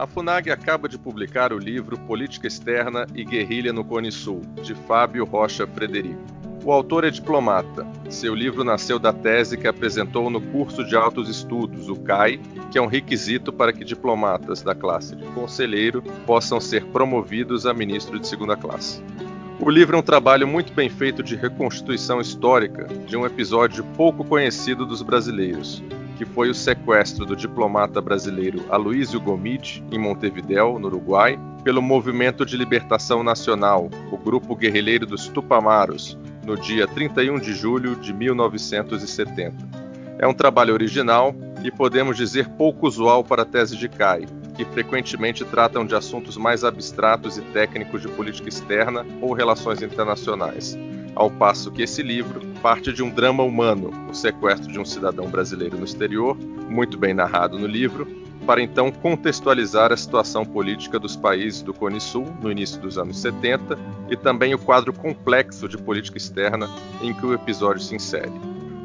A FUNAG acaba de publicar o livro Política Externa e Guerrilha no Cone Sul, de Fábio Rocha Frederico. O autor é diplomata. Seu livro nasceu da tese que apresentou no curso de altos estudos, o CAI, que é um requisito para que diplomatas da classe de conselheiro possam ser promovidos a ministro de segunda classe. O livro é um trabalho muito bem feito de reconstituição histórica de um episódio pouco conhecido dos brasileiros, que foi o sequestro do diplomata brasileiro Aloysio Gomide, em Montevidéu, no Uruguai, pelo Movimento de Libertação Nacional, o grupo guerrilheiro dos Tupamaros, no dia 31 de julho de 1970. É um trabalho original e podemos dizer pouco usual para a tese de CAI, que frequentemente tratam de assuntos mais abstratos e técnicos de política externa ou relações internacionais ao passo que esse livro parte de um drama humano, o sequestro de um cidadão brasileiro no exterior, muito bem narrado no livro, para então contextualizar a situação política dos países do Cone Sul no início dos anos 70 e também o quadro complexo de política externa em que o episódio se insere.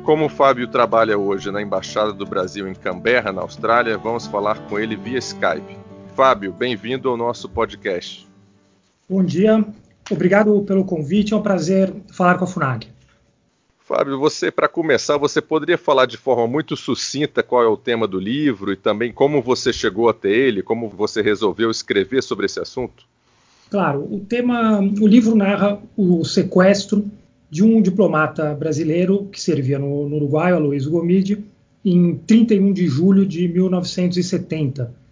Como o Fábio trabalha hoje na Embaixada do Brasil em Canberra, na Austrália, vamos falar com ele via Skype. Fábio, bem-vindo ao nosso podcast. Bom dia, Obrigado pelo convite, é um prazer falar com a FUNAG. Fábio, você, para começar, você poderia falar de forma muito sucinta qual é o tema do livro e também como você chegou até ele, como você resolveu escrever sobre esse assunto? Claro, o tema, o livro narra o sequestro de um diplomata brasileiro que servia no, no Uruguai, Aloysio Gomide, em 31 de julho de 1970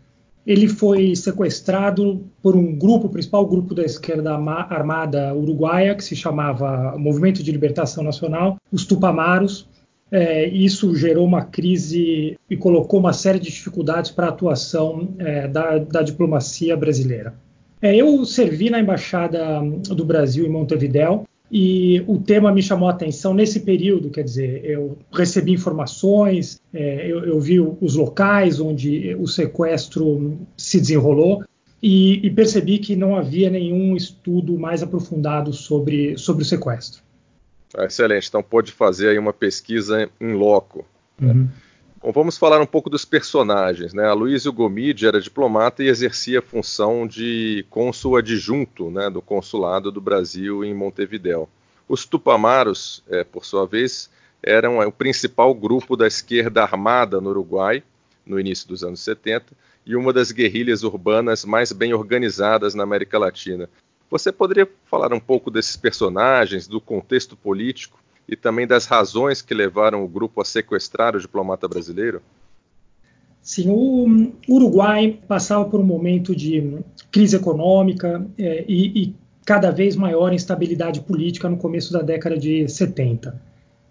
ele foi sequestrado por um grupo, o principal grupo da esquerda armada uruguaia, que se chamava Movimento de Libertação Nacional, os Tupamaros. É, isso gerou uma crise e colocou uma série de dificuldades para a atuação é, da, da, diplomacia brasileira. É, eu servi na Embaixada do Brasil em Montevidéu e o tema me chamou a atenção nesse período, quer dizer, eu recebi informações, é, eu, eu, vi os locais onde o sequestro se desenrolou e, e, percebi que não havia nenhum estudo mais aprofundado sobre, sobre o sequestro. Excelente, então pôde fazer aí uma pesquisa em loco. Né? Bom, vamos falar um pouco dos personagens. Né? A Luísio Gomide era diplomata e exercia a função de cônsul adjunto né, do consulado do Brasil em Montevidéu. Os Tupamaros, é, por sua vez, eram é, o principal grupo da esquerda armada no Uruguai, no início dos anos 70, e uma das guerrilhas urbanas mais bem organizadas na América Latina. Você poderia falar um pouco desses personagens, do contexto político e também das razões que levaram o grupo a sequestrar o diplomata brasileiro? Sim, o Uruguai passava por um momento de crise econômica é, e, e, cada vez maior instabilidade política no começo da década de 70.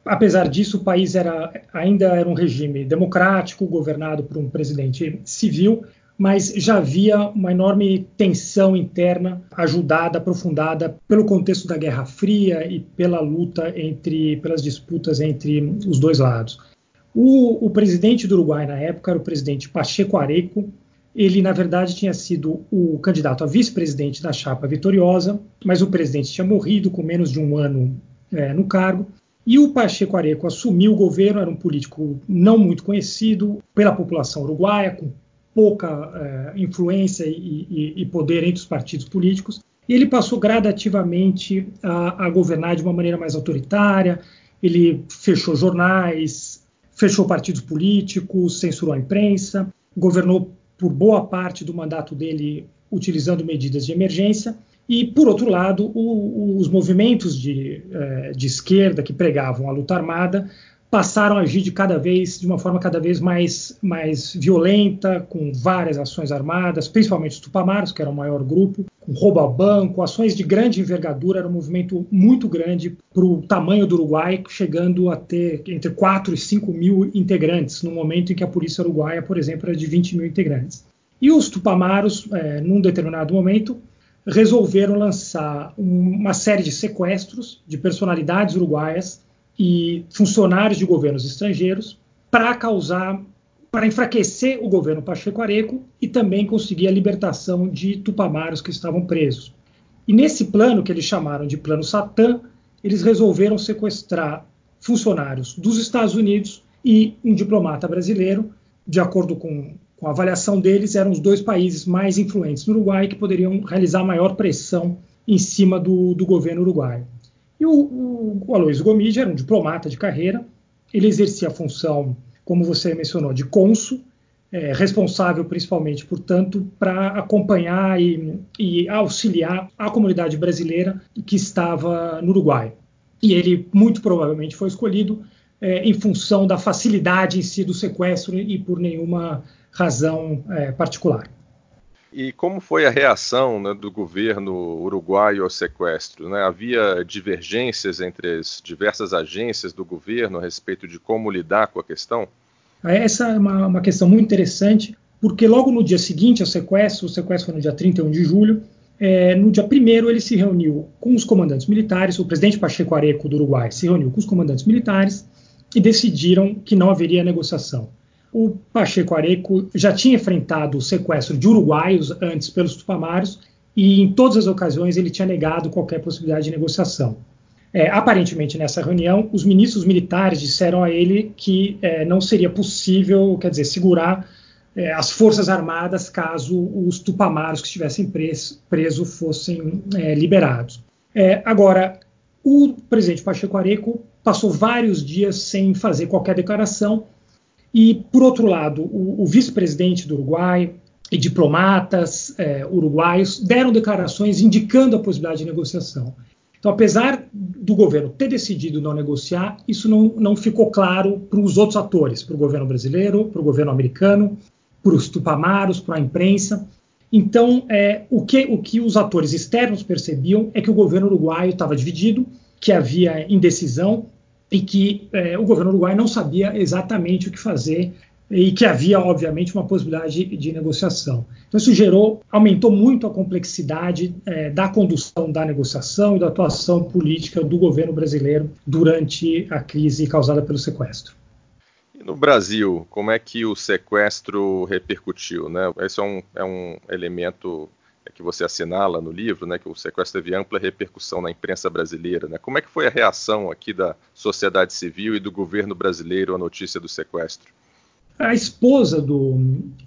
Apesar disso, o país era, ainda era um regime democrático, governado por um presidente civil, mas já havia uma enorme tensão interna, ajudada, aprofundada pelo contexto da Guerra Fria e pela luta entre, pelas disputas entre os dois lados. O, o presidente do Uruguai na época era o presidente Pacheco Areco. Ele, na verdade, tinha sido o candidato a vice-presidente da chapa vitoriosa, mas o presidente tinha morrido com menos de um ano é, no cargo. E o Pacheco Areco assumiu o governo, era um político não muito conhecido pela população uruguaia, com pouca é, influência e, e, e, poder entre os partidos políticos, e ele passou gradativamente a, a, governar de uma maneira mais autoritária. Ele fechou jornais, fechou partidos políticos, censurou a imprensa, governou por boa parte do mandato dele utilizando medidas de emergência. E, por outro lado, o, os movimentos de, é, de esquerda que pregavam a luta armada passaram a agir de cada vez de uma forma cada vez mais, mais violenta, com várias ações armadas, principalmente os Tupamaros, que era o maior grupo, com roubo ao banco, ações de grande envergadura, era um movimento muito grande para o tamanho do Uruguai, chegando a ter entre 4 e 5 mil integrantes, no momento em que a polícia uruguaia, por exemplo, era de 20 mil integrantes. E os Tupamaros, é, num determinado momento, resolveram lançar uma série de sequestros de personalidades uruguaias e funcionários de governos estrangeiros para causar, para enfraquecer o governo Pacheco Areco e também conseguir a libertação de tupamaros que estavam presos. E nesse plano, que eles chamaram de Plano Satã, eles resolveram sequestrar funcionários dos Estados Unidos e um diplomata brasileiro, de acordo com, Com a avaliação deles, eram os dois países mais influentes no Uruguai que poderiam realizar maior pressão em cima do, do governo uruguaio. E o, o, o Aloysio Gomide era um diplomata de carreira, ele exercia a função, como você mencionou, de cônsul, é, responsável principalmente, portanto, para acompanhar e, e, auxiliar a comunidade brasileira que estava no Uruguai. E ele muito provavelmente foi escolhido é, em função da facilidade em si do sequestro e por nenhuma razão é, particular. E como foi a reação né, do governo uruguaio ao sequestro? Né? Havia divergências entre as diversas agências do governo a respeito de como lidar com a questão? Essa é uma, uma questão muito interessante, porque logo no dia seguinte ao sequestro, o sequestro foi no dia 31 de julho, é, no dia 1 ele se reuniu com os comandantes militares, o presidente Pacheco Areco do Uruguai se reuniu com os comandantes militares e decidiram que não haveria negociação. O Pacheco Areco já tinha enfrentado o sequestro de uruguaios antes pelos tupamaros e em todas as ocasiões ele tinha negado qualquer possibilidade de negociação. É, aparentemente, nessa reunião, os ministros militares disseram a ele que é, não seria possível, quer dizer, segurar é, as forças armadas caso os tupamaros que estivessem presos preso fossem é, liberados. É, agora, o presidente Pacheco Areco passou vários dias sem fazer qualquer declaração e, por outro lado, o, o vice-presidente do Uruguai e diplomatas é, uruguaios deram declarações indicando a possibilidade de negociação. Então, apesar do governo ter decidido não negociar, isso não, não ficou claro para os outros atores, para o governo brasileiro, para o governo americano, para os tupamaros, para a imprensa. Então, é, o, que, o que os atores externos percebiam é que o governo uruguaio estava dividido, que havia indecisão e que é, o governo uruguaio não sabia exatamente o que fazer e que havia, obviamente, uma possibilidade de, de negociação. Então, isso gerou, aumentou muito a complexidade é, da condução da negociação e da atuação política do governo brasileiro durante a crise causada pelo sequestro. E no Brasil, como é que o sequestro repercutiu? Né? Esse é um, é um elemento que você assinala no livro, né, que o sequestro teve ampla repercussão na imprensa brasileira. Né? Como é que foi a reação aqui da sociedade civil e do governo brasileiro à notícia do sequestro? A esposa do,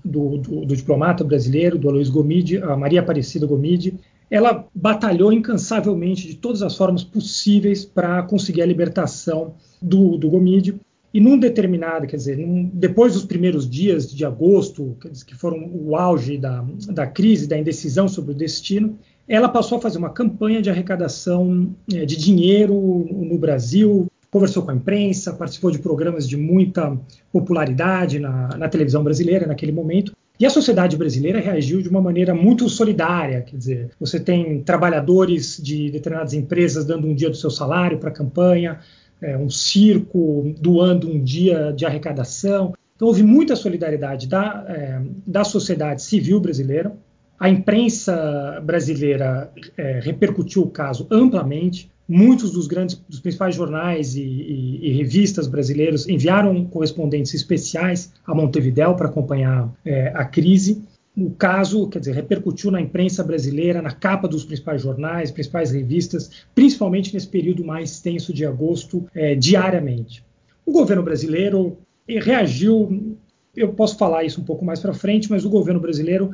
do, do, do diplomata brasileiro, do Aloysio Gomide, a Maria Aparecida Gomide, ela batalhou incansavelmente de todas as formas possíveis para conseguir a libertação do, do Gomide. E num determinado, quer dizer, num, depois dos primeiros dias de agosto, que foram o auge da, da crise, da indecisão sobre o destino, ela passou a fazer uma campanha de arrecadação é, de dinheiro no Brasil, conversou com a imprensa, participou de programas de muita popularidade na, na, televisão brasileira naquele momento. E a sociedade brasileira reagiu de uma maneira muito solidária, quer dizer, você tem trabalhadores de determinadas empresas dando um dia do seu salário para a campanha, é, um circo doando um dia de arrecadação. Então houve muita solidariedade da, é, da sociedade civil brasileira. A imprensa brasileira é, repercutiu o caso amplamente muitos dos grandes, dos principais jornais e, e, e, revistas brasileiros enviaram correspondentes especiais a Montevidéu para acompanhar é, a crise. O caso, quer dizer, repercutiu na imprensa brasileira, na capa dos principais jornais, principais revistas, principalmente nesse período mais tenso de agosto, é, diariamente. O governo brasileiro reagiu, eu posso falar isso um pouco mais para frente, mas o governo brasileiro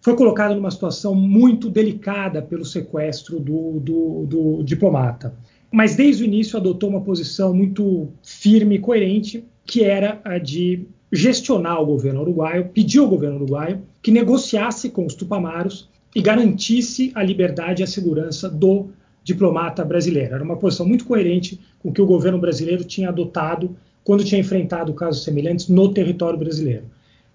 foi colocado numa situação muito delicada pelo sequestro do, do, do diplomata. Mas desde o início adotou uma posição muito firme e coerente, que era a de gestionar o governo uruguaio, pedir ao governo uruguaio que negociasse com os tupamaros e garantisse a liberdade e a segurança do diplomata brasileiro. Era uma posição muito coerente com o que o governo brasileiro tinha adotado quando tinha enfrentado casos semelhantes no território brasileiro.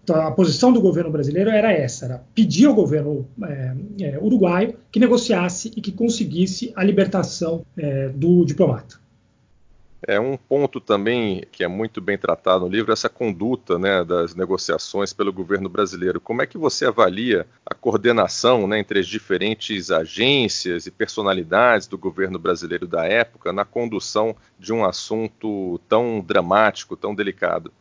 Então, a posição do governo brasileiro era essa: era pedir ao governo é, é, uruguaio que negociasse e que conseguisse a libertação é, do diplomata. É um ponto também que é muito bem tratado no livro essa conduta né, das negociações pelo governo brasileiro. Como é que você avalia a coordenação né, entre as diferentes agências e personalidades do governo brasileiro da época na condução de um assunto tão dramático, tão delicado?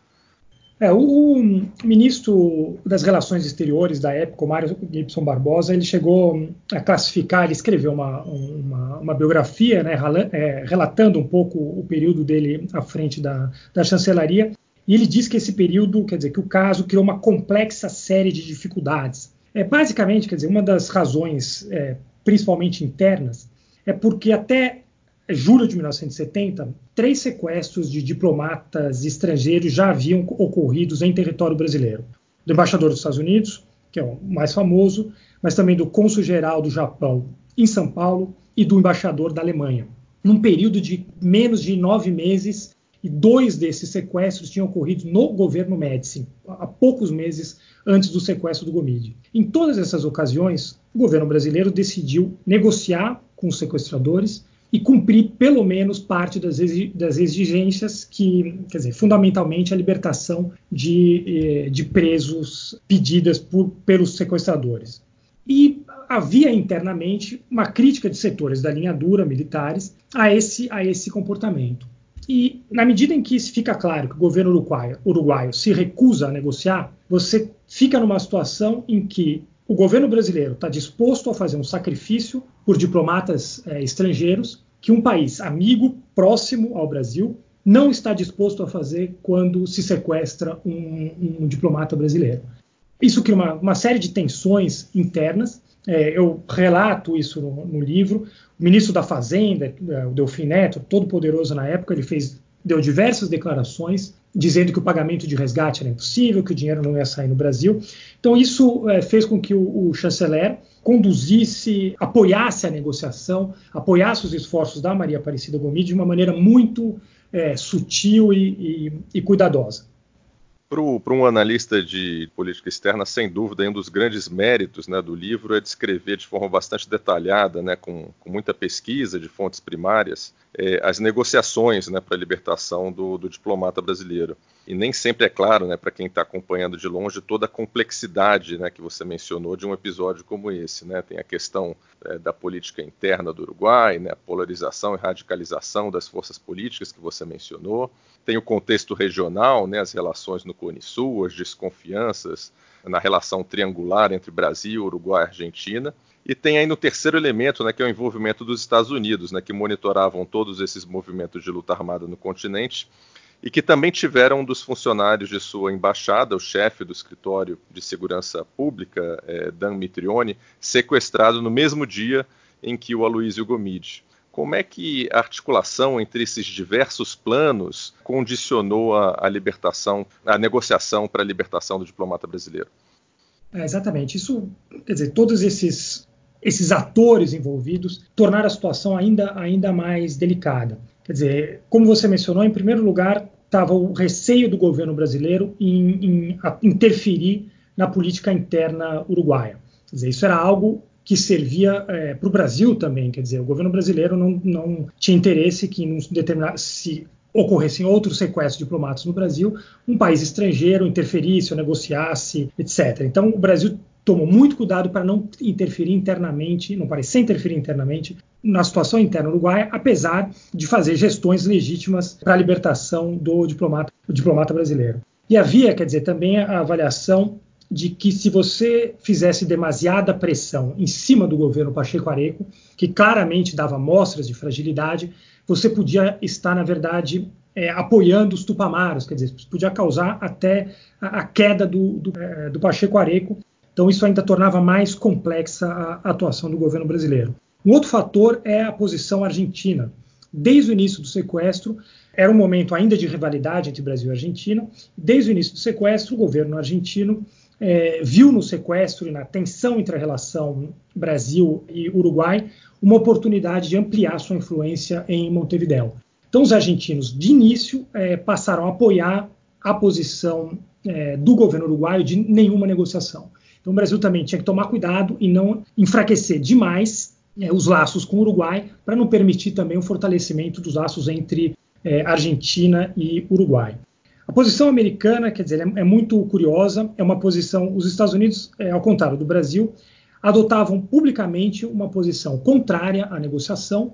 É, o, ministro das Relações Exteriores da época, o Mário Gibson Barbosa, ele chegou a classificar, ele escreveu uma, uma, uma biografia, né, é, relatando um pouco o período dele à frente da, da chancelaria, E ele diz que esse período, quer dizer, que o caso criou uma complexa série de dificuldades. É, basicamente, quer dizer, uma das razões, é, principalmente internas, é porque até julho de 1970, três sequestros de diplomatas estrangeiros já haviam ocorrido em território brasileiro. Do embaixador dos Estados Unidos, que é o mais famoso, mas também do cônsul-geral do Japão em São Paulo e do embaixador da Alemanha. Num período de menos de nove meses, e dois desses sequestros tinham ocorrido no governo Médici, há poucos meses antes do sequestro do Gomide. Em todas essas ocasiões, o governo brasileiro decidiu negociar com os sequestradores e cumprir pelo menos parte das, exigências que, quer dizer, fundamentalmente a libertação de, eh, de presos pedidas por, pelos sequestradores. E havia internamente uma crítica de setores da linha dura, militares, a esse, a esse comportamento. E na medida em que fica claro que o governo uruguaio, uruguaio se recusa a negociar, você fica numa situação em que o governo brasileiro está disposto a fazer um sacrifício por diplomatas é, estrangeiros que um país amigo, próximo ao Brasil, não está disposto a fazer quando se sequestra um, um diplomata brasileiro. Isso cria uma, uma série de tensões internas. É, eu relato isso no, no, livro. O ministro da Fazenda, é, o Delfim Neto, todo poderoso na época, ele fez deu diversas declarações dizendo que o pagamento de resgate era impossível, que o dinheiro não ia sair no Brasil. Então, isso é, fez com que o, o, chanceler conduzisse, apoiasse a negociação, apoiasse os esforços da Maria Aparecida Gomide de uma maneira muito é, sutil e, e, e cuidadosa. Para um analista de política externa, sem dúvida, um dos grandes méritos né, do livro é descrever de forma bastante detalhada, né, com, com muita pesquisa de fontes primárias, é, as negociações né, para a libertação do, do, diplomata brasileiro. E nem sempre é claro, né, para quem está acompanhando de longe, toda a complexidade né, que você mencionou de um episódio como esse. Né? Tem a questão é, da política interna do Uruguai, a polarização e radicalização das forças políticas que você mencionou tem o contexto regional, né, as relações no Cone Sul, as desconfianças na relação triangular entre Brasil, Uruguai e Argentina. E tem ainda o terceiro elemento, né, que é o envolvimento dos Estados Unidos, né, que monitoravam todos esses movimentos de luta armada no continente e que também tiveram um dos funcionários de sua embaixada, o chefe do escritório de segurança pública, é, Dan Mitrione, sequestrado no mesmo dia em que o Aloysio Gomide. Como é que a articulação entre esses diversos planos condicionou a, a libertação, a negociação para a libertação do diplomata brasileiro? É, exatamente. Isso, quer dizer, todos esses, esses atores envolvidos tornaram a situação ainda, ainda mais delicada. Quer dizer, como você mencionou, em primeiro lugar estava o receio do governo brasileiro em, em interferir na política interna uruguaia. Quer dizer, isso era algo que servia é, para o Brasil também, quer dizer, o governo brasileiro não, não tinha interesse que em se ocorressem outros sequestros de diplomatas no Brasil, um país estrangeiro interferisse ou negociasse, etc. Então o Brasil tomou muito cuidado para não interferir internamente, não parecer interferir internamente na situação interna uruguaia, apesar de fazer gestões legítimas para a libertação do diplomata, do diplomata brasileiro. E havia, quer dizer, também a avaliação de que se você fizesse demasiada pressão em cima do governo Pacheco Areco, que claramente dava mostras de fragilidade, você podia estar, na verdade, é, apoiando os tupamaros, quer dizer, podia causar até a, a queda do, do, é, do, Pacheco Areco. Então, isso ainda tornava mais complexa a, a atuação do governo brasileiro. Um outro fator é a posição argentina. Desde o início do sequestro, era um momento ainda de rivalidade entre Brasil e Argentina. Desde o início do sequestro, o governo argentino é, viu no sequestro e na tensão entre a relação Brasil e Uruguai uma oportunidade de ampliar sua influência em Montevideo. Então, os argentinos, de início, é, passaram a apoiar a posição é, do governo uruguaio de nenhuma negociação. Então, o Brasil também tinha que tomar cuidado e não enfraquecer demais é, os laços com o Uruguai, para não permitir também o fortalecimento dos laços entre é, Argentina e Uruguai. A posição americana, quer dizer, é, é muito curiosa. É uma posição. Os Estados Unidos, é, ao contrário do Brasil, adotavam publicamente uma posição contrária à negociação,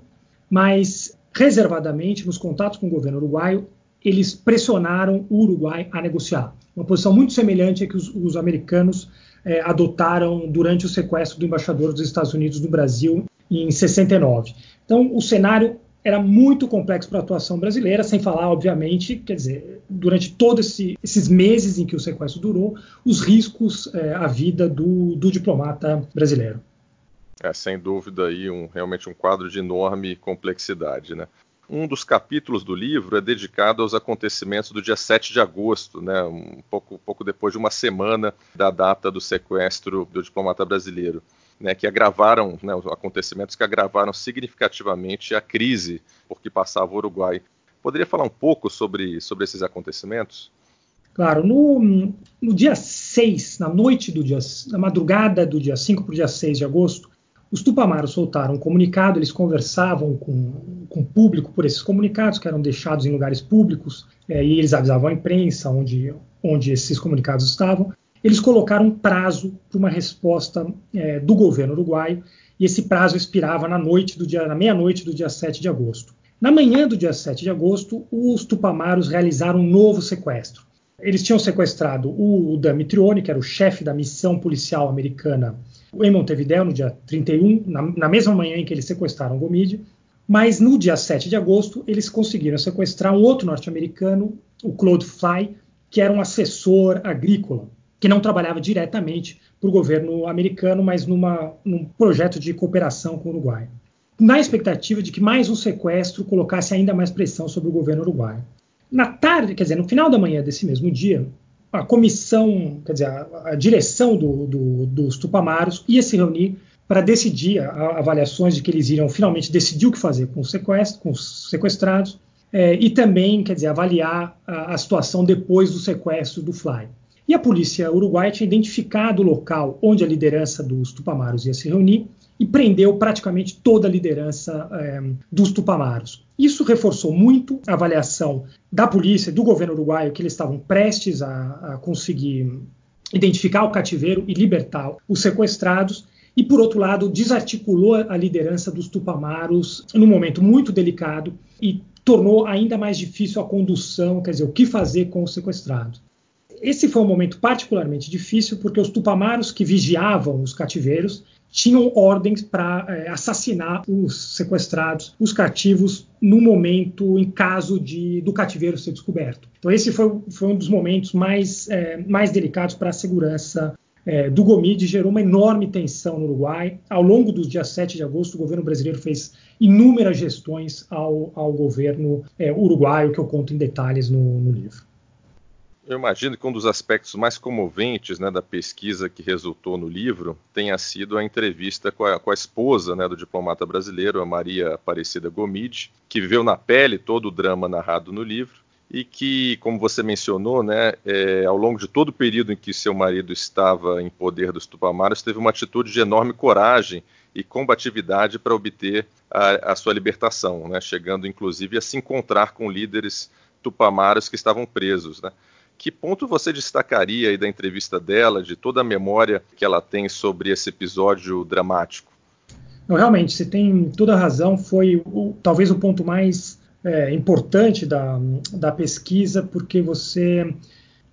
mas reservadamente, nos contatos com o governo uruguaio, eles pressionaram o Uruguai a negociar. Uma posição muito semelhante à que os, os americanos é, adotaram durante o sequestro do embaixador dos Estados Unidos no Brasil em 69. Então, o cenário era muito complexo para a atuação brasileira, sem falar, obviamente, quer dizer, durante todos esse, esses meses em que o sequestro durou, os riscos é, à vida do, do diplomata brasileiro. É, sem dúvida aí um, realmente um quadro de enorme complexidade, né? Um dos capítulos do livro é dedicado aos acontecimentos do dia 7 de agosto, né, um pouco, pouco depois de uma semana da data do sequestro do diplomata brasileiro né, que agravaram, né, os acontecimentos que agravaram significativamente a crise por que passava o Uruguai. Poderia falar um pouco sobre, sobre esses acontecimentos? Claro, no, no dia 6, na noite do dia, na madrugada do dia 5 para o dia 6 de agosto, os Tupamaros soltaram um comunicado, eles conversavam com, com o público por esses comunicados, que eram deixados em lugares públicos, é, e eles avisavam a imprensa onde, onde esses comunicados estavam eles colocaram um prazo para uma resposta é, do governo uruguaio, e esse prazo expirava na noite do dia, na meia-noite do dia 7 de agosto. Na manhã do dia 7 de agosto, os tupamaros realizaram um novo sequestro. Eles tinham sequestrado o, o Damitrione, que era o chefe da missão policial americana em Montevideo, no dia 31, na, na mesma manhã em que eles sequestraram Gomide. Mas no dia 7 de agosto, eles conseguiram sequestrar um outro norte-americano, o Claude Fly, que era um assessor agrícola que não trabalhava diretamente para o governo americano, mas numa, num projeto de cooperação com o Uruguai, na expectativa de que mais um sequestro colocasse ainda mais pressão sobre o governo uruguaio. Na tarde, quer dizer, no final da manhã desse mesmo dia, a comissão, quer dizer, a, a direção do, do, dos Tupamaros ia se reunir para decidir a, a, avaliações de que eles iriam finalmente decidir o que fazer com, sequestro, com os sequestrados é, e também, quer dizer, avaliar a, a situação depois do sequestro do Fly. E a polícia uruguaia tinha identificado o local onde a liderança dos Tupamaros ia se reunir e prendeu praticamente toda a liderança é, dos Tupamaros. Isso reforçou muito a avaliação da polícia, do governo uruguaio, que eles estavam prestes a, a conseguir identificar o cativeiro e libertar os sequestrados, e, por outro lado, desarticulou a liderança dos Tupamaros num momento muito delicado e tornou ainda mais difícil a condução, quer dizer, o que fazer com os sequestrados esse foi um momento particularmente difícil porque os tupamaros que vigiavam os cativeiros tinham ordens para é, assassinar os sequestrados, os cativos, no momento, em caso de do cativeiro ser descoberto. Então esse foi, foi um dos momentos mais, é, mais delicados para a segurança é, do Gomide, gerou uma enorme tensão no Uruguai. Ao longo dos dias 7 de agosto, o governo brasileiro fez inúmeras gestões ao, ao governo é, uruguaio, que eu conto em detalhes no, no livro. Eu imagino que um dos aspectos mais comoventes né, da pesquisa que resultou no livro tenha sido a entrevista com a, com a esposa né, do diplomata brasileiro, a Maria Aparecida Gomide, que viveu na pele todo o drama narrado no livro e que, como você mencionou, né, é, ao longo de todo o período em que seu marido estava em poder dos Tupamaros, teve uma atitude de enorme coragem e combatividade para obter a, a sua libertação, né, chegando inclusive a se encontrar com líderes tupamaros que estavam presos. Né. Que ponto você destacaria aí da entrevista dela, de toda a memória que ela tem sobre esse episódio dramático? Não, realmente, você tem toda a razão. Foi o, talvez o ponto mais é, importante da, da pesquisa, porque você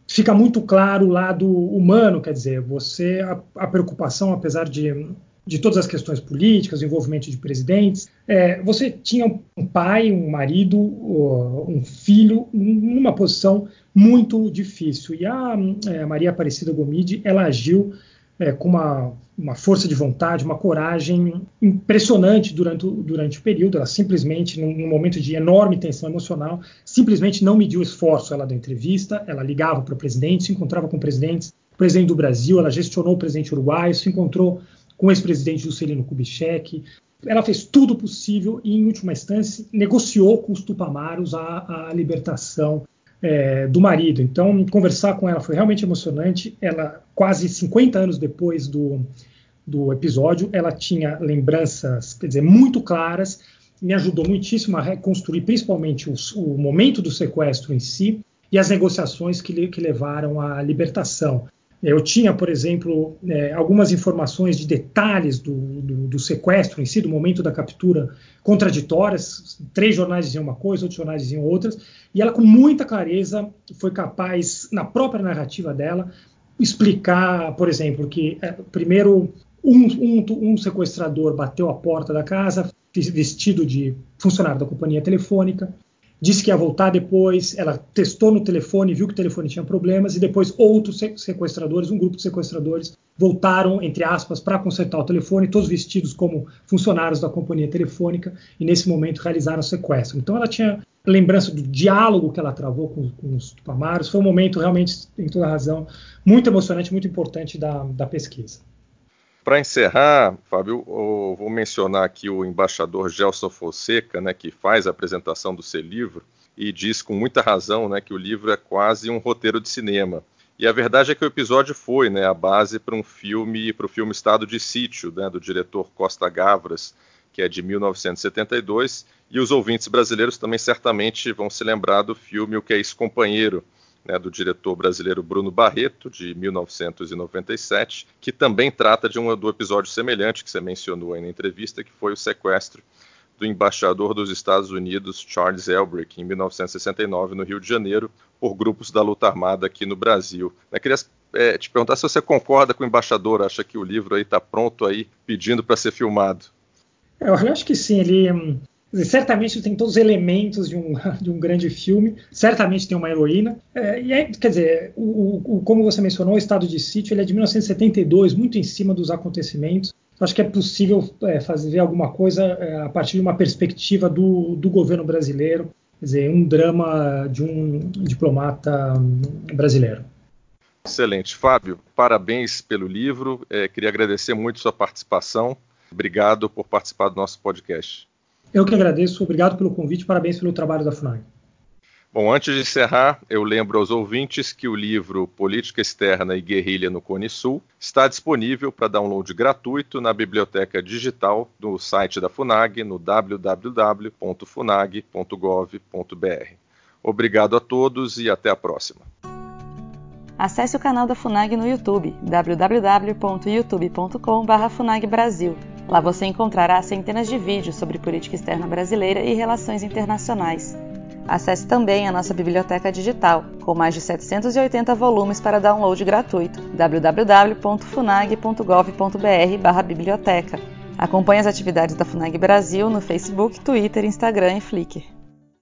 fica muito claro o lado humano, quer dizer, você a, a preocupação, apesar de de todas as questões políticas, envolvimento de presidentes. É, você tinha um pai, um marido, um filho numa posição muito difícil. E a, é, Maria Aparecida Gomide, ela agiu é, com uma, uma, força de vontade, uma coragem impressionante durante, durante o período. Ela simplesmente, num, num momento de enorme tensão emocional, simplesmente não mediu esforço. Ela da entrevista, ela ligava para o presidente, se encontrava com o presidente do Brasil, ela gestionou o presidente uruguaio, se encontrou com o ex-presidente Juscelino Kubitschek. Ela fez tudo possível e, em última instância, negociou com os Tupamaros a, a libertação é, do marido. Então, conversar com ela foi realmente emocionante. Ela, quase 50 anos depois do, do episódio, ela tinha lembranças, quer dizer, muito claras. Me ajudou muitíssimo a reconstruir, principalmente os, o momento do sequestro em si e as negociações que, que levaram à libertação. Eu tinha, por exemplo, é, algumas informações de detalhes do, do, do, sequestro em si, do momento da captura, contraditórias. Três jornais diziam uma coisa, outros jornais diziam outras. E ela, com muita clareza, foi capaz, na própria narrativa dela, explicar, por exemplo, que é, primeiro um, um, um sequestrador bateu a porta da casa, vestido de funcionário da companhia telefônica, disse que ia voltar depois, ela testou no telefone, viu que o telefone tinha problemas, e depois outros sequestradores, um grupo de sequestradores, voltaram, entre aspas, para consertar o telefone, todos vestidos como funcionários da companhia telefônica, e nesse momento realizaram o sequestro. Então ela tinha lembrança do diálogo que ela travou com, com os Tupamaros, foi um momento realmente, em toda razão, muito emocionante, muito importante da, da pesquisa. Para encerrar, Fábio, vou mencionar aqui o embaixador Gelson Fonseca, né, que faz a apresentação do seu livro e diz com muita razão né, que o livro é quase um roteiro de cinema. E a verdade é que o episódio foi né, a base para um filme, para o filme Estado de Sítio, né, do diretor Costa Gavras, que é de 1972, e os ouvintes brasileiros também certamente vão se lembrar do filme O Que é Isso Companheiro, né, do diretor brasileiro Bruno Barreto, de 1997, que também trata de um do episódio semelhante que você mencionou aí na entrevista, que foi o sequestro do embaixador dos Estados Unidos Charles Elbrick em 1969 no Rio de Janeiro por grupos da luta armada aqui no Brasil. Eu queria é, te perguntar se você concorda com o embaixador, acha que o livro aí está pronto aí pedindo para ser filmado? Eu acho que sim, ele certamente tem todos os elementos de um, de um grande filme, certamente tem uma heroína. É, e é, quer dizer, o, o, como você mencionou, o Estado de Sítio ele é de 1972, muito em cima dos acontecimentos. Acho que é possível é, fazer alguma coisa é, a partir de uma perspectiva do, do governo brasileiro, quer dizer, um drama de um diplomata hum, brasileiro. Excelente. Fábio, parabéns pelo livro. É, queria agradecer muito sua participação. Obrigado por participar do nosso podcast. Eu que agradeço, obrigado pelo convite, parabéns pelo trabalho da FUNAG. Bom, antes de encerrar, eu lembro aos ouvintes que o livro Política Externa e Guerrilha no Cone Sul está disponível para download gratuito na biblioteca digital do site da FUNAG no www.funag.gov.br. Obrigado a todos e até a próxima. Acesse o canal da FUNAG no YouTube, www.youtube.com.br FUNAG Lá você encontrará centenas de vídeos sobre política externa brasileira e relações internacionais. Acesse também a nossa biblioteca digital, com mais de 780 volumes para download gratuito, www.funag.gov.br/biblioteca. Acompanhe as atividades da FUNAG Brasil no Facebook, Twitter, Instagram e Flickr.